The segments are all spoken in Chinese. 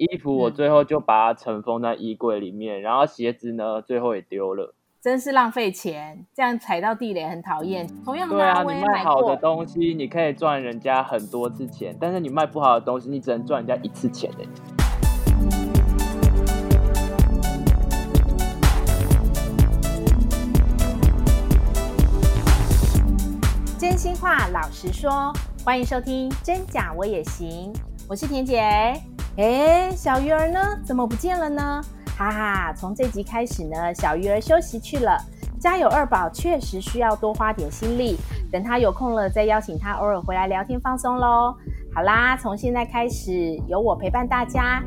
衣服我最后就把它尘封在衣柜里面，嗯、然后鞋子呢，最后也丢了。真是浪费钱，这样踩到地雷很讨厌。同样的，对啊，你卖好的东西，你可以赚人家很多次钱，但是你卖不好的东西，你只能赚人家一次钱的。真心话，老实说，欢迎收听《真假我也行》，我是田姐。哎，小鱼儿呢？怎么不见了呢？哈哈，从这集开始呢，小鱼儿休息去了。家有二宝，确实需要多花点心力。等他有空了，再邀请他偶尔回来聊天放松喽。好啦，从现在开始，有我陪伴大家。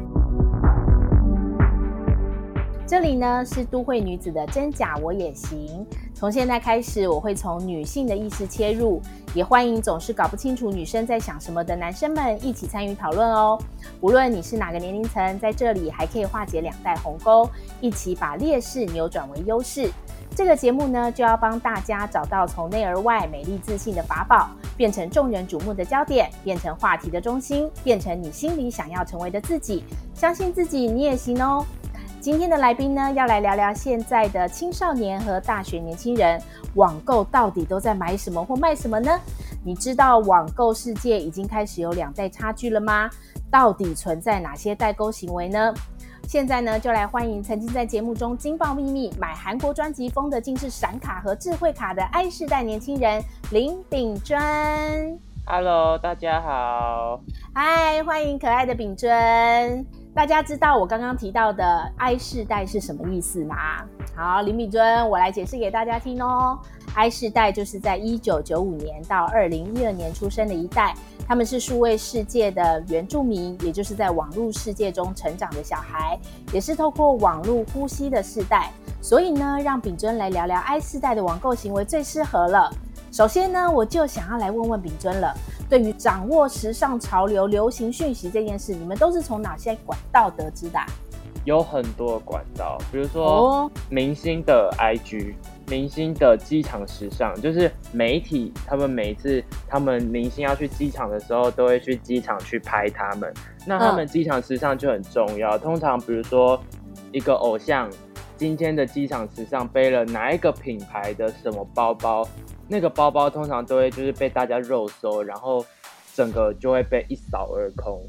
这里呢是都会女子的真假我也行。从现在开始，我会从女性的意识切入，也欢迎总是搞不清楚女生在想什么的男生们一起参与讨论哦。无论你是哪个年龄层，在这里还可以化解两代鸿沟，一起把劣势扭转为优势。这个节目呢，就要帮大家找到从内而外美丽自信的法宝，变成众人瞩目的焦点，变成话题的中心，变成你心里想要成为的自己。相信自己，你也行哦。今天的来宾呢，要来聊聊现在的青少年和大学年轻人网购到底都在买什么或卖什么呢？你知道网购世界已经开始有两代差距了吗？到底存在哪些代沟行为呢？现在呢，就来欢迎曾经在节目中惊爆秘密买韩国专辑封的竟是闪卡和智慧卡的 I 世代年轻人林炳尊。Hello，大家好。嗨，欢迎可爱的炳尊。大家知道我刚刚提到的 I 世代是什么意思吗？好，林秉尊，我来解释给大家听哦。I 世代就是在一九九五年到二零一二年出生的一代，他们是数位世界的原住民，也就是在网络世界中成长的小孩，也是透过网络呼吸的世代。所以呢，让秉尊来聊聊 I 世代的网购行为最适合了。首先呢，我就想要来问问秉尊了。对于掌握时尚潮流、流行讯息这件事，你们都是从哪些管道得知的啊？有很多管道，比如说明星的 IG、明星的机场时尚，就是媒体他们每一次他们明星要去机场的时候，都会去机场去拍他们。那他们机场时尚就很重要。嗯。通常比如说一个偶像今天的机场时尚背了哪一个品牌的什么包包。那个包包通常都会就是被大家肉搜，然后整个就会被一扫而空，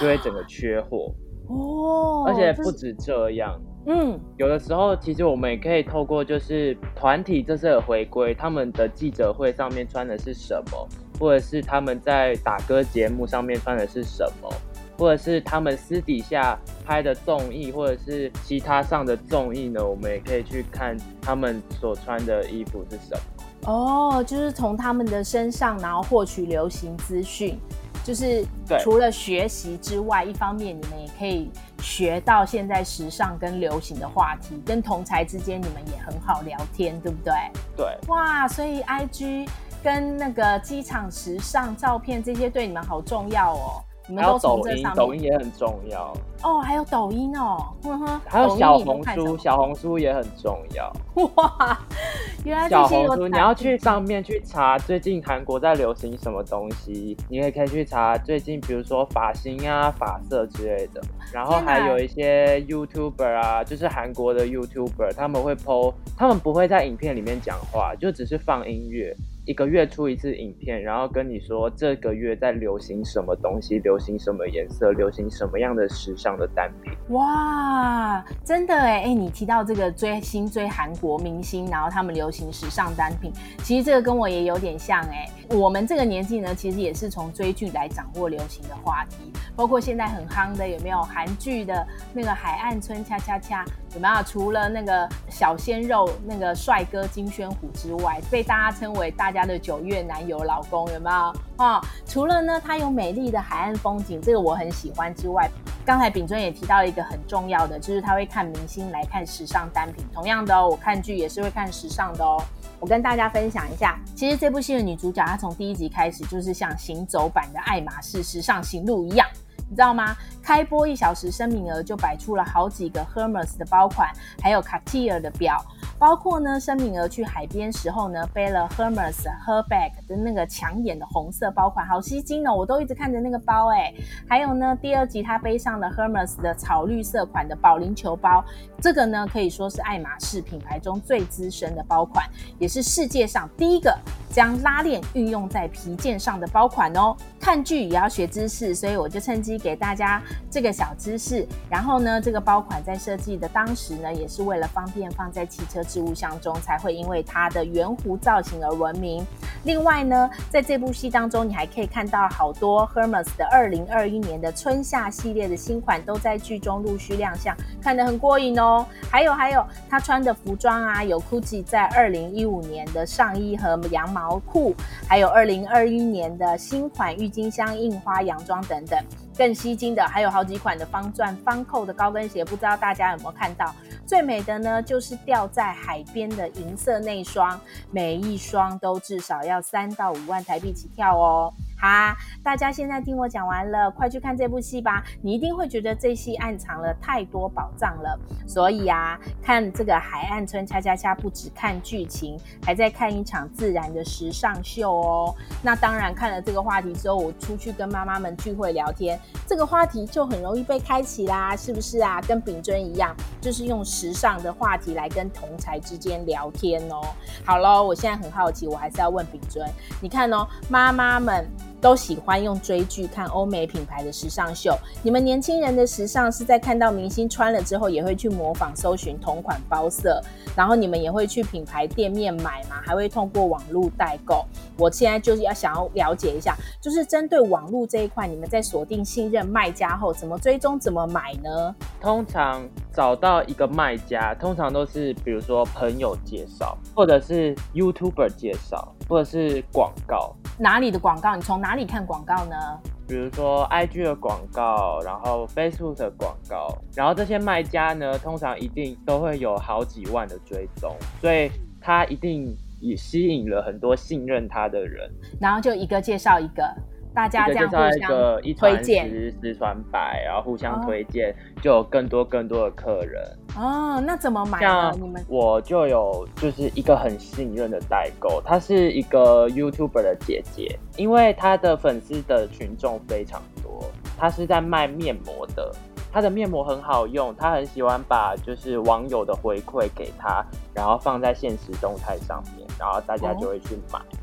就会整个缺货哦。而且不止这样，嗯，有的时候其实我们也可以透过就是团体这次的回归，他们的记者会上面穿的是什么，或者是他们在打歌节目上面穿的是什么，或者是他们私底下拍的综艺，或者是其他上的综艺呢，我们也可以去看他们所穿的衣服是什么。哦，就是从他们的身上，然后获取流行资讯，就是除了学习之外，一方面你们也可以学到现在时尚跟流行的话题，跟同才之间你们也很好聊天，对不对？对。哇，所以 IG 跟那个机场时尚照片这些对你们好重要哦。你们都从这上面，抖音也很重要哦，还有抖音哦，呵呵，还有小红书，小红书也很重要。哇，原来小红书你要去上面去查最近韩国在流行什么东西，你也可以去查最近，比如说发型啊、发色之类的。然后还有一些 YouTuber 啊，就是韩国的 YouTuber，他们会 po，他们不会在影片里面讲话，就只是放音乐。一个月出一次影片，然后跟你说这个月在流行什么东西，流行什么颜色，流行什么样的时尚的单品。哇，真的哎哎，你提到这个追星追韩国明星，然后他们流行时尚单品，其实这个跟我也有点像哎。我们这个年纪呢，其实也是从追剧来掌握流行的话题，包括现在很夯的有没有韩剧的那个《海岸村恰恰恰》，有没有？除了那个小鲜肉那个帅哥金宣虎之外，被大家称为大家的九月男友老公，有没有？啊、哦，除了呢，它有美丽的海岸风景，这个我很喜欢之外，刚才秉尊也提到一个很重要的，就是他会看明星来看时尚单品。同样的哦，我看剧也是会看时尚的哦。我跟大家分享一下，其实这部戏的女主角，她从第一集开始就是像行走版的爱马仕时尚行路一样，你知道吗？开播一小时，声明额就摆出了好几个 Hermes 的包款，还有 Cartier 的表，包括呢，声明额去海边时候呢，背了 Hermes Herbag 的那个抢眼的红色包款，好吸睛哦，我都一直看着那个包哎。还有呢，第二集他背上了 Hermes 的草绿色款的保龄球包，这个呢可以说是爱马仕品牌中最资深的包款，也是世界上第一个将拉链运用在皮件上的包款哦。看剧也要学知识，所以我就趁机给大家这个小知识。然后呢，这个包款在设计的当时呢，也是为了方便放在汽车置物箱中，才会因为它的圆弧造型而闻名。另外呢，在这部戏当中，你还可以看到好多 Hermes 的二零二一年的春夏系列的新款都在剧中陆续亮相，看得很过瘾哦。还有还有，他穿的服装啊，有 Gucci 在二零一五年的上衣和羊毛裤，还有二零二一年的新款郁金香印花洋装等等。更吸睛的还有好几款的方钻方扣的高跟鞋，不知道大家有没有看到？最美的呢，就是掉在海边的银色内双，每一双都至少要三到五万台币起跳哦。好，大家现在听我讲完了，快去看这部戏吧！你一定会觉得这戏暗藏了太多宝藏了。所以啊，看这个海岸村恰恰恰不只看剧情，还在看一场自然的时尚秀哦。那当然，看了这个话题之后，我出去跟妈妈们聚会聊天，这个话题就很容易被开启啦，是不是啊？跟秉尊一样，就是用时尚的话题来跟同才之间聊天哦。好喽，我现在很好奇，我还是要问秉尊，你看哦，妈妈们。都喜欢用追剧看欧美品牌的时尚秀。你们年轻人的时尚是在看到明星穿了之后，也会去模仿、搜寻同款包色，然后你们也会去品牌店面买嘛？还会通过网络代购？我现在就是要想要了解一下，就是针对网络这一块，你们在锁定信任卖家后，怎么追踪、怎么买呢？通常找到一个卖家，通常都是比如说朋友介绍，或者是 YouTuber 介绍，或者是广告。哪里的广告？你从哪里看广告呢？比如说 IG 的广告，然后 Facebook 的广告，然后这些卖家呢，通常一定都会有好几万的追踪，所以他一定也吸引了很多信任他的人，然后就一个介绍一个。大家这样互相推荐，十十传百，然后互相推荐，哦，就有更多更多的客人。哦，那怎么买呢？像我就有就是一个很信任的代购，她是一个 YouTuber 的姐姐，因为她的粉丝的群众非常多，她是在卖面膜的。她的面膜很好用，她很喜欢把就是网友的回馈给她，然后放在现实动态上面，然后大家就会去买。哦，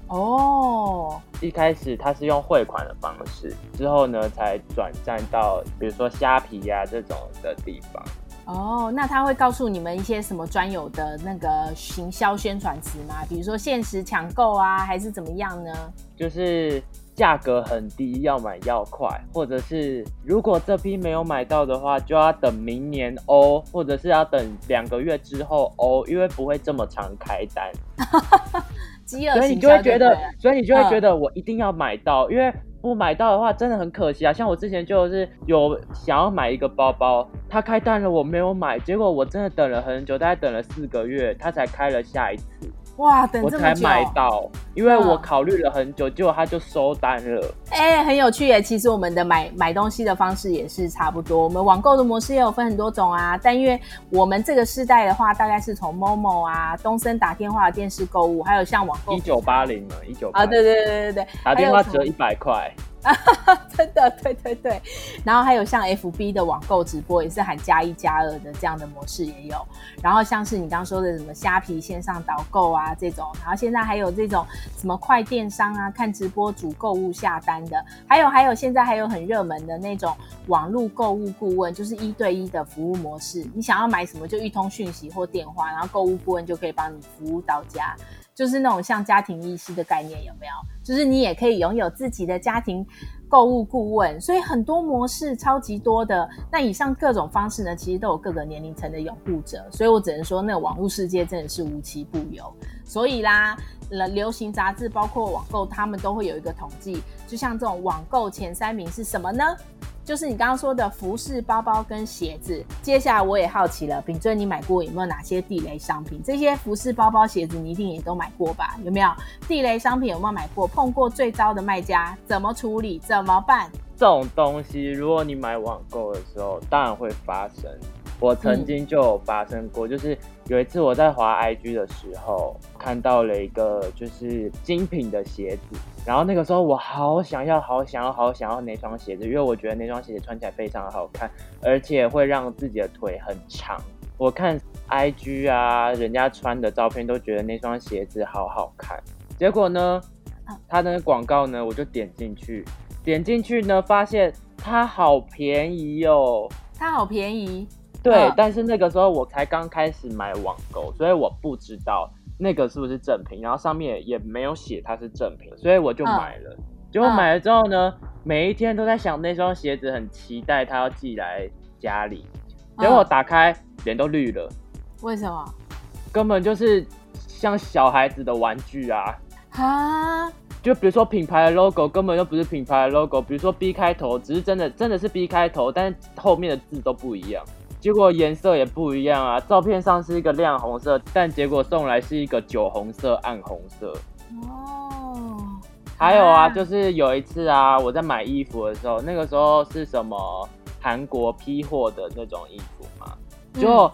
一开始他是用汇款的方式，之后呢才转战到比如说虾皮呀、啊、这种的地方。哦，那他会告诉你们一些什么专有的那个行销宣传词吗？比如说限时抢购啊，还是怎么样呢？就是。价格很低，要买要快，或者是如果这批没有买到的话，就要等明年哦，或者是要等两个月之后哦，因为不会这么常开单。饥饿，所以你就会觉得，所以你就会觉得我一定要买到，嗯，因为不买到的话真的很可惜啊。像我之前就是有想要买一个包包，它开单了，我没有买，结果我真的等了很久，大概等了四个月，它才开了下一次。哇，等这么久我才买到，因为我考虑了很久，结果他就收单了。哎、欸，很有趣耶！其实我们的买买东西的方式也是差不多，我们网购的模式也有分很多种啊。但因为我们这个世代的话，大概是从 Momo 啊、东森打电话、电视购物，还有像网购一九八零嘛，一九啊，对对对对对，打电话只有一百块。啊，真的，对对对，然后还有像 FB 的网购直播，也是喊加一加二的这样的模式也有。然后像是你刚刚说的什么虾皮线上导购啊这种，然后现在还有这种什么快电商啊，看直播主购物下单的，还有还有现在还有很热门的那种网络购物顾问，就是一对一的服务模式。你想要买什么就一通讯息或电话，然后购物顾问就可以帮你服务到家。就是那种像家庭医师的概念，有没有？就是你也可以拥有自己的家庭购物顾问，所以很多模式超级多的。那以上各种方式呢，其实都有各个年龄层的拥护者，所以我只能说，那个网络世界真的是无奇不有。所以啦，流行杂志包括网购，他们都会有一个统计，就像这种网购前三名是什么呢？就是你刚刚说的服饰、包包跟鞋子。接下来我也好奇了，秉尊，你买过有没有哪些地雷商品？这些服饰、包包、鞋子，你一定也都买过吧？有没有地雷商品？有没有买过？碰过最糟的卖家，怎么处理？怎么办？这种东西，如果你买网购的时候，当然会发生。我曾经就有发生过，就是有一次我在滑 IG 的时候，看到了一个就是精品的鞋子，然后那个时候我好想要、好想要、好想要那双鞋子，因为我觉得那双鞋子穿起来非常好看，而且会让自己的腿很长。我看 IG 啊，人家穿的照片都觉得那双鞋子好好看，结果呢，它的广告呢，我就点进去，点进去呢，发现它好便宜哦，它好便宜。对，嗯、但是那个时候我才刚开始买网购，所以我不知道那个是不是正品，然后上面也没有写它是正品，所以我就买了。嗯、结果买了之后呢，嗯、每一天都在想那双鞋子，很期待它要寄来家里。结果打开，脸、嗯、都绿了。为什么？根本就是像小孩子的玩具啊！哈，就比如说品牌的 logo 根本就不是品牌的 logo，比如说 B 开头，只是真的真的是 B 开头，但是后面的字都不一样。结果颜色也不一样啊，照片上是一个亮红色，但结果送来是一个酒红色、暗红色。哦，还有啊，就是有一次啊，我在买衣服的时候，那个时候是什么韩国批货的那种衣服嘛，就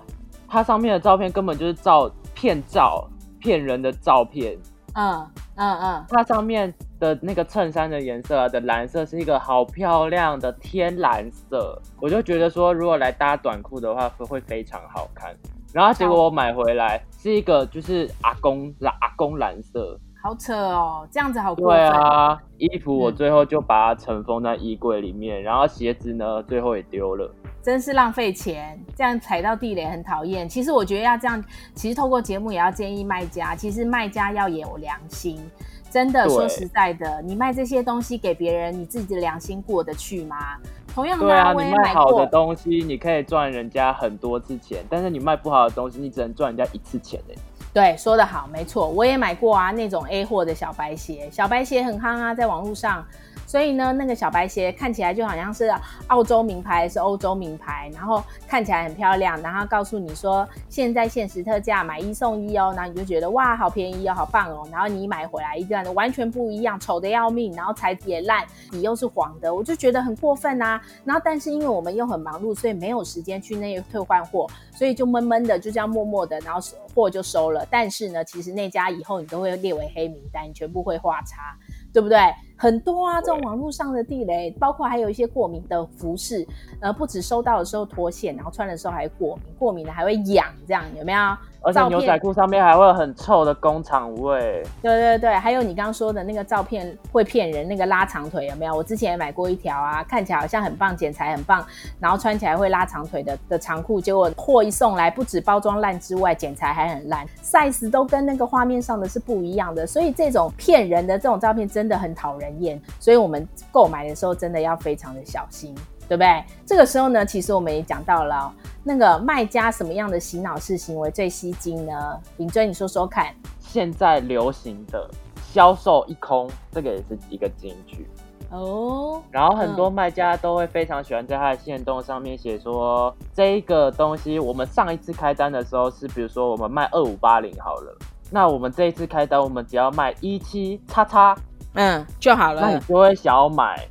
它上面的照片根本就是照骗照、骗人的照片。嗯嗯嗯，它上面。的那个衬衫的颜色的蓝色是一个好漂亮的天蓝色，我就觉得说，如果来搭短裤的话，会会非常好看。然后结果我买回来是一个就是阿公蓝阿公蓝色，好扯哦，这样子好贵。对啊，衣服我最后就把它尘封在衣柜里面，嗯、然后鞋子呢，最后也丢了，真是浪费钱，这样踩到地雷很讨厌。其实我觉得要这样，其实透过节目也要建议卖家，其实卖家要有良心。真的说实在的，你卖这些东西给别人，你自己的良心过得去吗？同样的，对啊，你卖好的东西，你可以赚人家很多次钱，但是你卖不好的东西，你只能赚人家一次钱欸。对，说得好，没错，我也买过啊，那种 A 货的小白鞋，小白鞋很夯啊，在网络上。所以呢，那个小白鞋看起来就好像是澳洲名牌，是欧洲名牌，然后看起来很漂亮，然后告诉你说现在限时特价，买一送一哦，然后你就觉得哇，好便宜哦，好棒哦，然后你买回来一个完全不一样，丑的要命，然后材质也烂，底又是黄的，我就觉得很过分啊。然后但是因为我们又很忙碌，所以没有时间去那个退换货，所以就闷闷的就这样默默的，然后货就收了。但是呢，其实那家以后你都会列为黑名单，全部会画叉。对不对？很多啊，这种网络上的地雷，包括还有一些过敏的服饰，呃，不止收到的时候脱线，然后穿的时候还过敏，过敏的还会痒，这样有没有？而且牛仔裤上面还会有很臭的工厂味。对对对，还有你刚刚说的那个照片会骗人，那个拉长腿有没有？我之前也买过一条啊，看起来好像很棒，剪裁很棒，然后穿起来会拉长腿的的长裤，结果货一送来，不止包装烂之外，剪裁还很烂，size 都跟那个画面上的是不一样的。所以这种骗人的这种照片真的很讨人厌，所以我们购买的时候真的要非常的小心。对不对？这个时候呢，其实我们也讲到了那个卖家什么样的洗脑式行为最吸睛呢？林尊，你说说看。现在流行的销售一空，这个也是一个金句哦。然后很多卖家都会非常喜欢在他的线动上面写说，嗯、这一个东西我们上一次开单的时候是，比如说我们卖二五八零好了，那我们这一次开单，我们只要卖一七叉叉，嗯，就好了。那你就会想要买。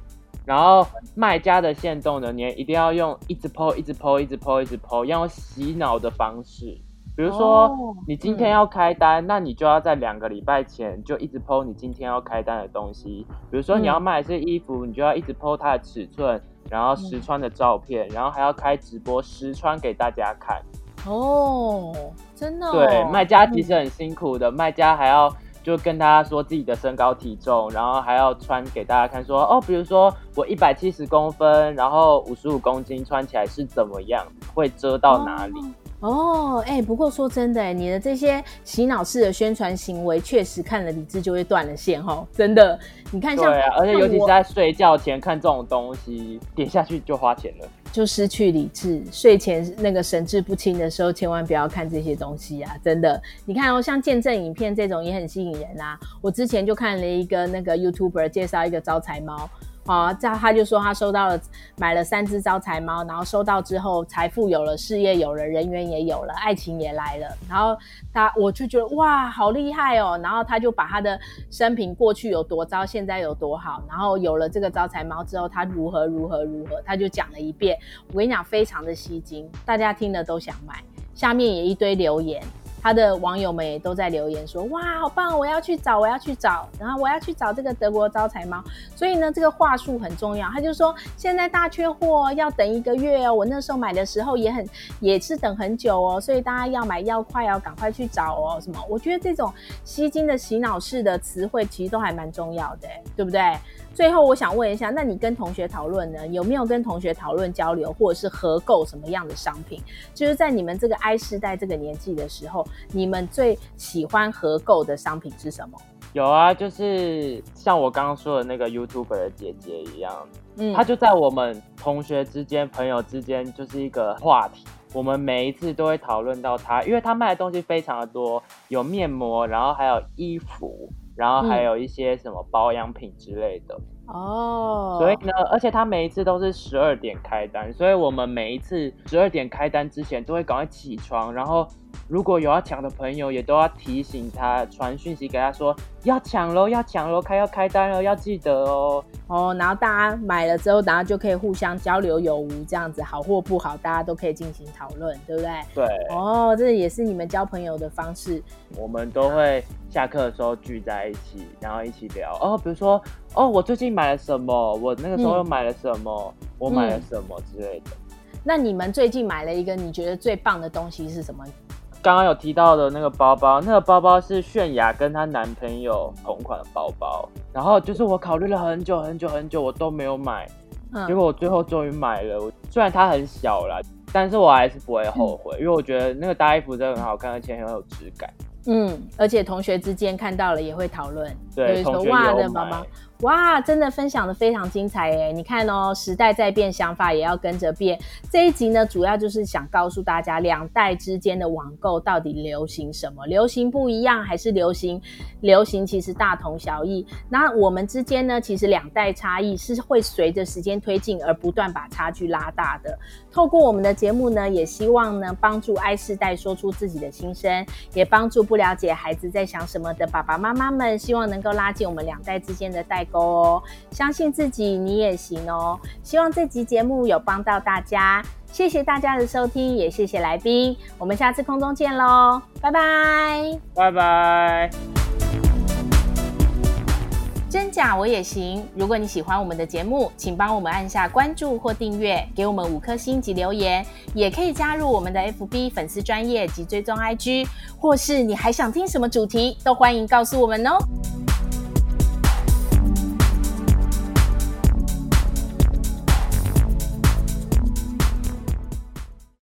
然后卖家的限动呢，你也一定要用一直 po、一直 po、一直 po、一直 po，要用洗脑的方式。比如说，你今天要开单，那你就要在两个礼拜前就一直 po 你今天要开单的东西。比如说，你要卖的是衣服，你就要一直 po 它的尺寸，然后实穿的照片，然后还要开直播实穿给大家看。哦，真的？对，卖家其实很辛苦的，卖家还要。就跟大家说自己的身高体重，然后还要穿给大家看说，说哦，比如说我一百七十公分，然后五十五公斤，穿起来是怎么样，会遮到哪里？哦，哎、不过说真的，你的这些洗脑式的宣传行为，确实看了理智就会断了线哈，真的。你看像，对啊，而且尤其是在睡觉前看这种东西，点下去就花钱了。就失去理智，睡前那个神志不清的时候，千万不要看这些东西啊！真的，你看哦，像见证影片这种也很吸引人啊。我之前就看了一个那个 YouTuber 介绍一个招财猫，啊，这他就说他收到了，买了三只招财猫，然后收到之后，财富有了，事业有了，人缘也有了，爱情也来了。然后他我就觉得哇，好厉害哦。然后他就把他的生平过去有多糟，现在有多好。然后有了这个招财猫之后，他如何如何如何，他就讲了一遍。我跟你讲，非常的吸睛，大家听了都想买。下面也一堆留言。他的网友们也都在留言说：“哇，好棒！我要去找，我要去找，然后我要去找这个德国招财猫。所以呢，这个话术很重要。他就说现在大缺货，要等一个月哦。我那时候买的时候也很也是等很久哦，所以大家要买要快哦，赶快去找哦。什么？我觉得这种吸睛的洗脑式的词汇其实都还蛮重要的，对不对？”最后，我想问一下，那你跟同学讨论呢？有没有跟同学讨论交流，或者是合购什么样的商品？就是在你们这个 I 世代这个年纪的时候，你们最喜欢合购的商品是什么？有啊，就是像我刚刚说的那个 YouTuber 的姐姐一样，嗯，她就在我们同学之间、朋友之间就是一个话题。我们每一次都会讨论到她，因为她卖的东西非常的多，有面膜，然后还有衣服。然后还有一些什么保养品之类的。哦，所以呢，而且他每一次都是十二点开单，所以我们每一次十二点开单之前都会赶快起床，然后如果有要抢的朋友，也都要提醒他，传讯息给他说要抢喽，要抢喽，开要开单喽，要记得哦。哦，然后大家买了之后，然后就可以互相交流有无，这样子好或不好，大家都可以进行讨论，对不对？对。哦，这也是你们交朋友的方式。我们都会下课的时候聚在一起，然后一起聊。哦，比如说，哦，我最近买了什么？我那个时候又买了什么？嗯、我买了什么之类的。那你们最近买了一个你觉得最棒的东西是什么？刚刚有提到的那个包包，那个包包是泫雅跟她男朋友同款的包包，然后就是我考虑了很久很久很久，我都没有买，嗯、结果我最后终于买了。虽然它很小啦，但是我还是不会后悔，嗯、因为我觉得那个搭衣服真的很好看，而且很有质感。嗯，而且同学之间看到了也会讨论，对，哇的妈妈。哇，真的分享的非常精彩耶！你看哦，时代在变，想法也要跟着变。这一集呢，主要就是想告诉大家，两代之间的网购到底流行什么？流行不一样，还是流行？流行其实大同小异。那我们之间呢，其实两代差异是会随着时间推进而不断把差距拉大的。透过我们的节目呢，也希望呢，帮助 I 世代说出自己的心声，也帮助不了解孩子在想什么的爸爸妈妈们，希望能够拉近我们两代之间的代沟。哦，相信自己，你也行哦。希望这集节目有帮到大家，谢谢大家的收听，也谢谢来宾。我们下次空中见喽，拜拜，拜拜。真假我也行。如果你喜欢我们的节目，请帮我们按下关注或订阅，给我们五颗星及留言，也可以加入我们的 FB 粉丝专业及追踪 IG，或是你还想听什么主题，都欢迎告诉我们哦。